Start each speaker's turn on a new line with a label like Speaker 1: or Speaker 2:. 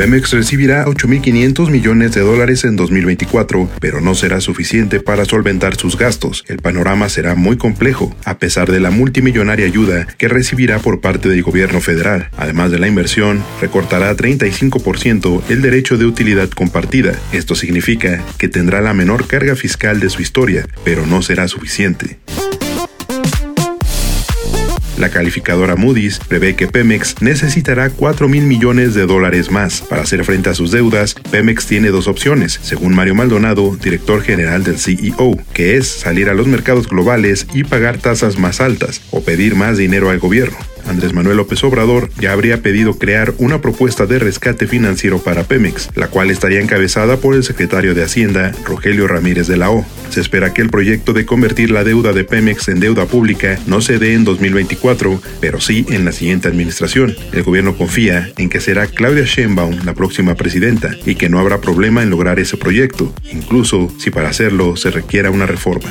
Speaker 1: Pemex recibirá 8.500 millones de dólares en 2024, pero no será suficiente para solventar sus gastos. El panorama será muy complejo, a pesar de la multimillonaria ayuda que recibirá por parte del gobierno federal. Además de la inversión, recortará 35% el derecho de utilidad compartida. Esto significa que tendrá la menor carga fiscal de su historia, pero no será suficiente. La calificadora Moody's prevé que Pemex necesitará 4 mil millones de dólares más. Para hacer frente a sus deudas, Pemex tiene dos opciones, según Mario Maldonado, director general del CEO, que es salir a los mercados globales y pagar tasas más altas o pedir más dinero al gobierno. Andrés Manuel López Obrador ya habría pedido crear una propuesta de rescate financiero para Pemex, la cual estaría encabezada por el secretario de Hacienda, Rogelio Ramírez de la O. Se espera que el proyecto de convertir la deuda de Pemex en deuda pública no se dé en 2024, pero sí en la siguiente administración. El gobierno confía en que será Claudia Sheinbaum la próxima presidenta y que no habrá problema en lograr ese proyecto, incluso si para hacerlo se requiera una reforma.